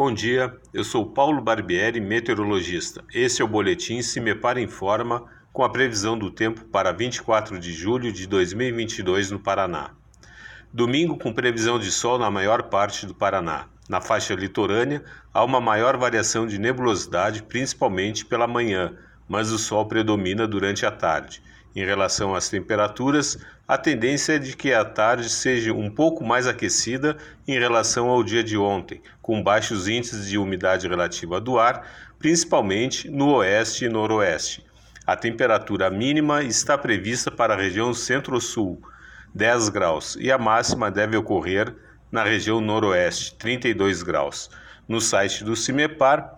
Bom dia, eu sou Paulo Barbieri, meteorologista. Esse é o boletim Se Me Para Informa com a previsão do tempo para 24 de julho de 2022 no Paraná. Domingo com previsão de sol na maior parte do Paraná. Na faixa litorânea há uma maior variação de nebulosidade, principalmente pela manhã, mas o sol predomina durante a tarde. Em relação às temperaturas, a tendência é de que a tarde seja um pouco mais aquecida em relação ao dia de ontem, com baixos índices de umidade relativa do ar, principalmente no oeste e noroeste. A temperatura mínima está prevista para a região centro-sul, 10 graus, e a máxima deve ocorrer na região noroeste, 32 graus. No site do CIMEPAR,